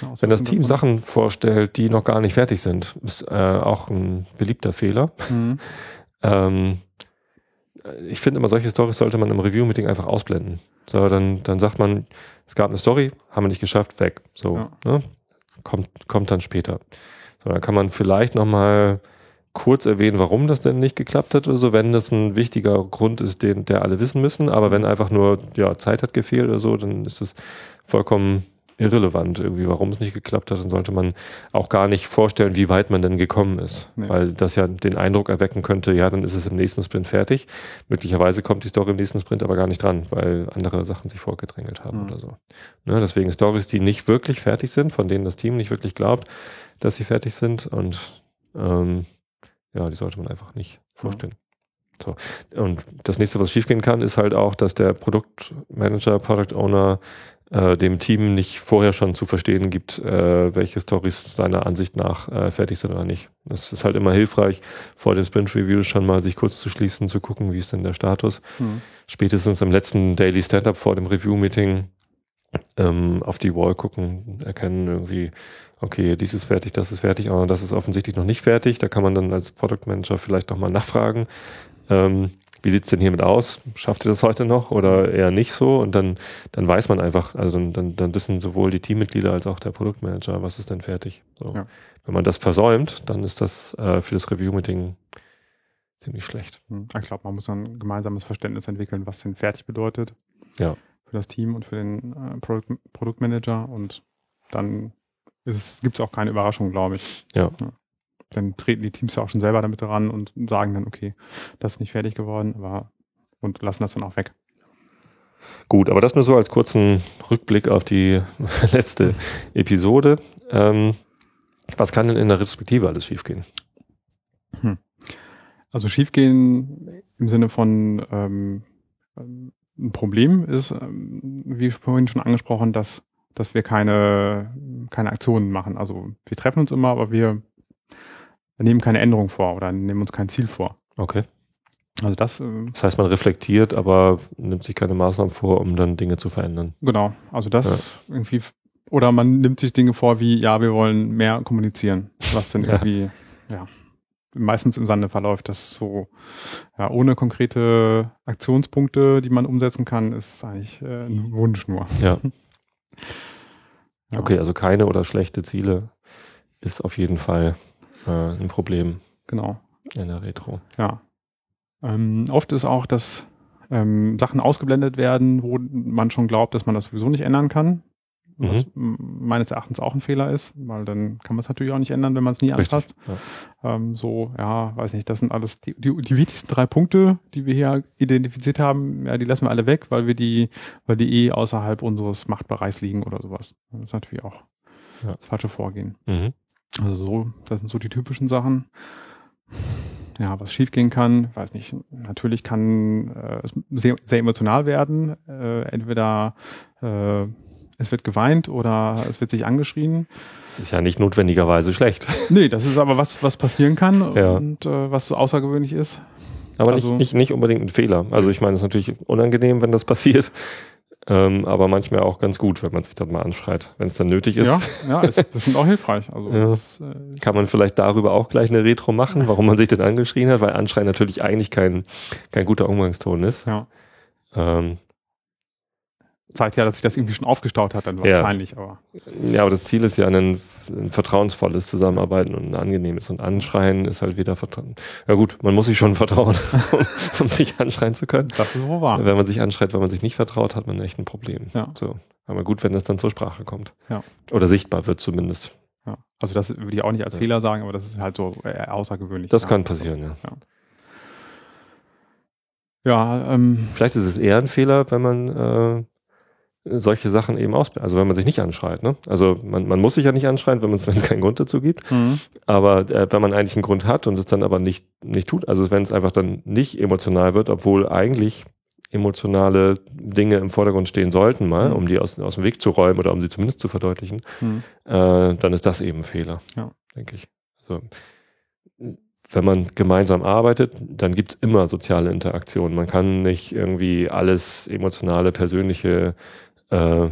Eine Wenn das Team davon. Sachen vorstellt, die noch gar nicht fertig sind, ist äh, auch ein beliebter Fehler. Mhm. [LAUGHS] Ähm, ich finde immer, solche Stories sollte man im Review-Meeting einfach ausblenden. So, dann, dann sagt man, es gab eine Story, haben wir nicht geschafft, weg. So, Ja. ne? kommt, kommt dann später. So, dann kann man vielleicht nochmal kurz erwähnen, warum das denn nicht geklappt hat oder so, wenn das ein wichtiger Grund ist, den, der alle wissen müssen. Aber wenn einfach nur, ja, Zeit hat gefehlt oder so, dann ist es vollkommen irrelevant irgendwie, warum es nicht geklappt hat. Dann sollte man auch gar nicht vorstellen, wie weit man denn gekommen ist. Nee. Weil das ja den Eindruck erwecken könnte, ja, dann ist es im nächsten Sprint fertig. Möglicherweise kommt die Story im nächsten Sprint aber gar nicht dran, weil andere Sachen sich vorgedrängelt haben Mhm. oder so. Ne, deswegen Stories, die nicht wirklich fertig sind, von denen das Team nicht wirklich glaubt, dass sie fertig sind und ähm, ja, die sollte man einfach nicht vorstellen. So. Und das nächste, was schiefgehen kann, ist halt auch, dass der Produktmanager, Product Owner äh, dem Team nicht vorher schon zu verstehen gibt, äh, welche Stories seiner Ansicht nach äh, fertig sind oder nicht. Es ist halt immer hilfreich, vor dem Sprint Review schon mal sich kurz zu schließen, zu gucken, wie ist denn der Status. Mhm. Spätestens im letzten Daily Stand-up vor dem Review-Meeting ähm, auf die Wall gucken, erkennen irgendwie, okay, dies ist fertig, das ist fertig, aber das ist offensichtlich noch nicht fertig. Da kann man dann als Product Manager vielleicht nochmal nachfragen. Ähm, wie sieht's denn hiermit aus? Schafft ihr das heute noch oder eher nicht so? Und dann, dann weiß man einfach, also dann, dann, wissen sowohl die Teammitglieder als auch der Produktmanager, was ist denn fertig. So. Ja. Wenn man das versäumt, dann ist das äh, für das Review-Meeting ziemlich schlecht. Mhm. Ich glaube, man muss ein gemeinsames Verständnis entwickeln, was denn fertig bedeutet. Ja. Für das Team und für den äh, Produkt, Produktmanager. Und dann gibt es auch keine Überraschung, glaube ich. Ja. Dann treten die Teams ja auch schon selber damit ran und sagen dann, okay, das ist nicht fertig geworden, aber und lassen das dann auch weg. Gut, aber das nur so als kurzen Rückblick auf die [LAUGHS] letzte Episode. Ähm, was kann denn in der Retrospektive alles schiefgehen? Also schiefgehen im Sinne von ähm, ähm, ein Problem ist, ähm, wie vorhin schon angesprochen, dass, dass wir keine, keine Aktionen machen. Also wir treffen uns immer, aber wir nehmen keine Änderung vor oder nehmen uns kein Ziel vor. Okay. Also das, äh, Das heißt, man reflektiert, aber nimmt sich keine Maßnahmen vor, um dann Dinge zu verändern. genau, also das irgendwie, oder man nimmt sich Dinge vor wie, ja, wir wollen mehr kommunizieren, was dann [LAUGHS] Ja. irgendwie, ja, meistens im Sande verläuft. Das ist so, ja, ohne konkrete Aktionspunkte, die man umsetzen kann, ist eigentlich äh, ein Wunsch nur. Ja. [LAUGHS] Ja. Okay, also keine oder schlechte Ziele ist auf jeden Fall äh, ein Problem Genau. in der Retro. Ja. Ähm, oft ist auch, dass ähm, Sachen ausgeblendet werden, wo man schon glaubt, dass man das sowieso nicht ändern kann. Mhm. Was m- meines Erachtens auch ein Fehler ist, weil dann kann man es natürlich auch nicht ändern, wenn man es nie Richtig. anpasst. Ähm, so, ja, weiß nicht, das sind alles die, die, die wichtigsten drei Punkte, die wir hier identifiziert haben. Ja, die lassen wir alle weg, weil wir die, weil die eh außerhalb unseres Machtbereichs liegen oder sowas. Das ist natürlich auch Ja. das falsche Vorgehen. Mhm. Also so, das sind so die typischen Sachen. Ja, was schiefgehen kann, weiß nicht. Natürlich kann äh, es sehr, sehr emotional werden. Äh, entweder äh, es wird geweint oder es wird sich angeschrien. Das ist ja nicht notwendigerweise schlecht. Nee, das ist aber was, was passieren kann Ja. und äh, was so außergewöhnlich ist. Aber Also- nicht, nicht, nicht unbedingt ein Fehler. Also ich meine, es ist natürlich unangenehm, wenn das passiert. Ähm, aber manchmal auch ganz gut, wenn man sich dann mal anschreit. Wenn es dann nötig ist, Ja, ja, ist bestimmt auch hilfreich. Also Ja. das, äh, kann man vielleicht darüber auch gleich eine Retro machen, warum man sich denn angeschrien hat, weil Anschreien natürlich eigentlich kein, kein guter Umgangston ist. ja, Ähm, zeigt ja, dass sich das irgendwie schon aufgestaut hat, dann Ja. wahrscheinlich. Aber ja, aber das Ziel ist ja ein, ein vertrauensvolles Zusammenarbeiten und ein angenehmes. Und Anschreien ist halt wieder Vertrauen. Ja gut, man muss sich schon vertrauen, [LAUGHS] um, sich anschreien zu können. das ist wohl wahr. Wenn man sich anschreit, wenn man sich nicht vertraut, hat man echt ein Problem. Ja. So. Aber gut, wenn das dann zur Sprache kommt. Ja. Oder sichtbar wird zumindest. Ja. Also das würde ich auch nicht als Ja. Fehler sagen, aber das ist halt so äh, außergewöhnlich. Das ja. kann passieren, ja. Ja, ähm, Vielleicht ist es eher ein Fehler, wenn man äh, solche Sachen eben ausblendet. Also wenn man sich nicht anschreit. Ne? Also man, man muss sich ja nicht anschreien, wenn es [LAUGHS] wenn es keinen Grund dazu gibt. mhm. Aber äh, wenn man eigentlich einen Grund hat und es dann aber nicht, nicht tut, also wenn es einfach dann nicht emotional wird, obwohl eigentlich emotionale Dinge im Vordergrund stehen sollten mal, Mhm. um die aus, aus dem Weg zu räumen oder um sie zumindest zu verdeutlichen, Mhm. äh, dann ist das eben ein Fehler, Ja. denke ich. Also, wenn man gemeinsam arbeitet, dann gibt es immer soziale Interaktionen. Man kann nicht irgendwie alles emotionale, persönliche äh,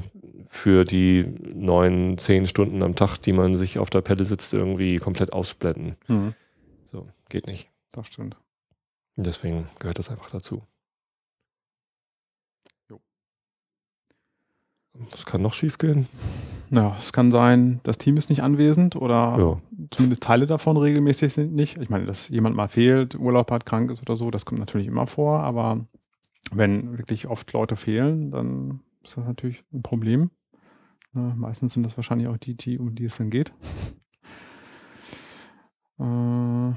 für die neun, zehn Stunden am Tag, die man sich auf der Pelle sitzt, irgendwie komplett ausblenden. Mhm. So, geht nicht. Das stimmt. Deswegen gehört das einfach dazu. Jo. Was kann noch schiefgehen? [LAUGHS] Ja, es kann sein, das Team ist nicht anwesend oder Ja. zumindest Teile davon regelmäßig sind nicht. Ich meine, dass jemand mal fehlt, Urlaub hat, krank ist oder so, das kommt natürlich immer vor, aber wenn wirklich oft Leute fehlen, dann ist das natürlich ein Problem. Äh, meistens sind das wahrscheinlich auch die, die um die es dann geht. [LAUGHS] Äh,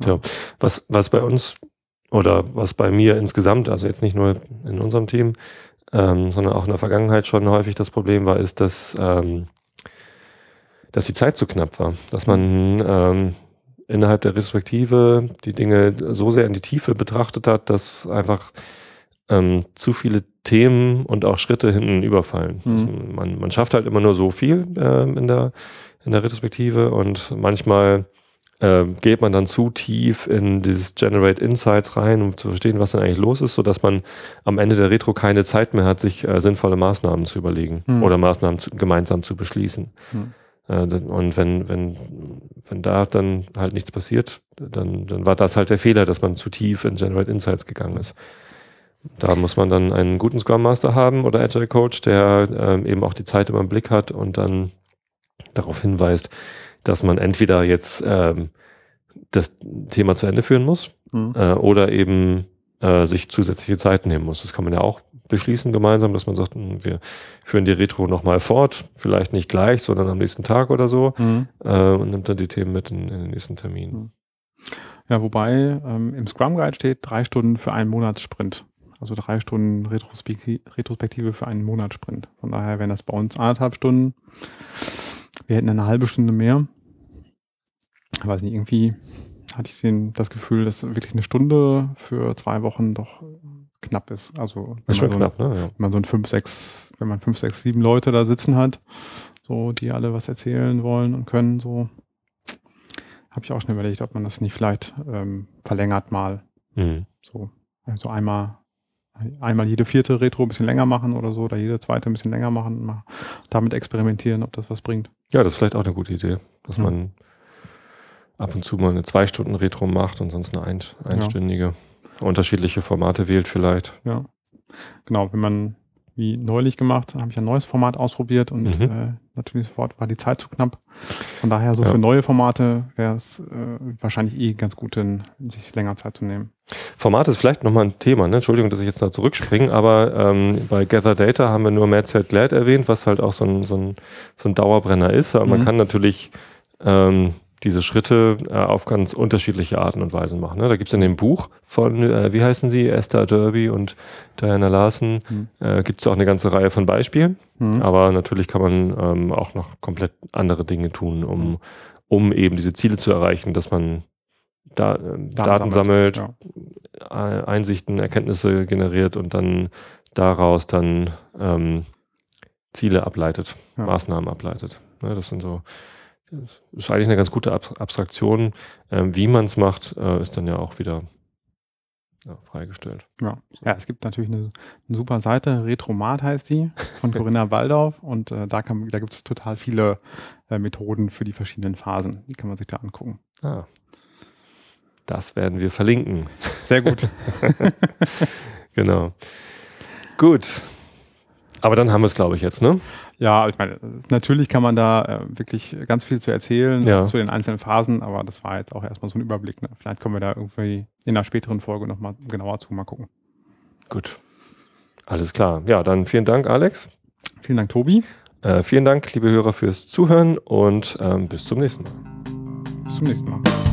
Tja, was, was bei uns oder was bei mir insgesamt, also jetzt nicht nur in unserem Team, ähm, sondern auch in der Vergangenheit schon häufig das Problem war, ist, dass, ähm, dass die Zeit zu knapp war. Dass man ähm, innerhalb der Respektive die Dinge so sehr in die Tiefe betrachtet hat, dass einfach ähm, zu viele Themen und auch Schritte hinten überfallen. Mhm. Also man, man schafft halt immer nur so viel ähm, in, der, in der Retrospektive und manchmal äh, geht man dann zu tief in dieses Generate Insights rein, um zu verstehen, was denn eigentlich los ist, sodass man am Ende der Retro keine Zeit mehr hat, sich äh, sinnvolle Maßnahmen zu überlegen Hm. oder Maßnahmen zu, gemeinsam zu beschließen. Hm. Äh, und wenn, wenn, wenn da dann halt nichts passiert, dann, dann war das halt der Fehler, dass man zu tief in Generate Insights gegangen ist. Da muss man dann einen guten Scrum Master haben oder Agile Coach, der ähm, eben auch die Zeit immer im Blick hat und dann darauf hinweist, dass man entweder jetzt ähm, das Thema zu Ende führen muss Mhm. äh, oder eben äh, sich zusätzliche Zeit nehmen muss. Das kann man ja auch beschließen gemeinsam, dass man sagt, hm, wir führen die Retro nochmal fort, vielleicht nicht gleich, sondern am nächsten Tag oder so Mhm. äh, und nimmt dann die Themen mit in, in den nächsten Termin. Mhm. Ja, wobei ähm, im Scrum Guide steht drei Stunden für einen Monatssprint. Also drei Stunden Retrospekti- Retrospektive für einen Monatssprint. Von daher wären das bei uns anderthalb Stunden. Wir hätten eine halbe Stunde mehr. Ich weiß nicht, irgendwie hatte ich den, das Gefühl, dass wirklich eine Stunde für zwei Wochen doch knapp ist. Also wenn Ist schon man so, knapp, ne? Ja. wenn man so ein fünf, sechs, wenn man fünf, sechs, sieben Leute da sitzen hat, so die alle was erzählen wollen und können, so habe ich auch schon überlegt, ob man das nicht vielleicht ähm, verlängert mal. Mhm. So, also einmal, einmal jede vierte Retro ein bisschen länger machen oder so, oder jede zweite ein bisschen länger machen, mal damit experimentieren, ob das was bringt. ja, das ist vielleicht auch eine gute Idee, dass Ja. man ab und zu mal eine zwei Stunden Retro macht und sonst eine ein, einstündige. Ja. Unterschiedliche Formate wählt vielleicht. Ja. Genau, wenn man wie neulich gemacht, habe ich ein neues Format ausprobiert und mhm. äh, natürlich sofort war die Zeit zu knapp. Von daher so ja. für neue Formate wäre es äh, wahrscheinlich eh ganz gut, in, sich länger Zeit zu nehmen. Format ist vielleicht nochmal ein Thema, ne? Entschuldigung, dass ich jetzt da zurückspringe, [LAUGHS] aber ähm, bei Gather Data haben wir nur Mad Set Glad erwähnt, was halt auch so ein, so ein, so ein Dauerbrenner ist. Aber mhm. man kann natürlich ähm, diese Schritte äh, auf ganz unterschiedliche Arten und Weisen machen. Ne? Da gibt's in dem Buch von, äh, wie heißen sie, Esther Derby und Diana Larsen, mhm. äh, gibt auch eine ganze Reihe von Beispielen. Mhm. Aber natürlich kann man ähm, auch noch komplett andere Dinge tun, um, um eben diese Ziele zu erreichen, dass man da, äh, Daten, Daten, sammelt, ja. Einsichten, Erkenntnisse generiert und dann daraus dann ähm, Ziele ableitet, ja. Maßnahmen ableitet. Ne? Das sind so das ist eigentlich eine ganz gute Abstraktion. Ähm, wie man es macht, äh, ist dann ja auch wieder ja, freigestellt. Ja. ja, es gibt natürlich eine, eine, super Seite, Retromat heißt die, von Corinna [LAUGHS] Waldorf und äh, da, kann, da gibt es total viele äh, Methoden für die verschiedenen Phasen. Die kann man sich da angucken. Ah. Das werden wir verlinken. Sehr gut. [LAUGHS] genau. Gut. Aber dann haben wir es, glaube ich, jetzt, ne? Ja, ich meine, natürlich kann man da äh, wirklich ganz viel zu erzählen ja. zu den einzelnen Phasen, aber das war jetzt auch erstmal so ein Überblick. Ne? Vielleicht kommen wir da irgendwie in einer späteren Folge nochmal genauer zu, mal gucken. Gut. Alles klar. Ja, dann vielen Dank, Alex. Vielen Dank, Tobi. Äh, vielen Dank, liebe Hörer, fürs Zuhören und ähm, bis zum nächsten Mal. Bis zum nächsten Mal.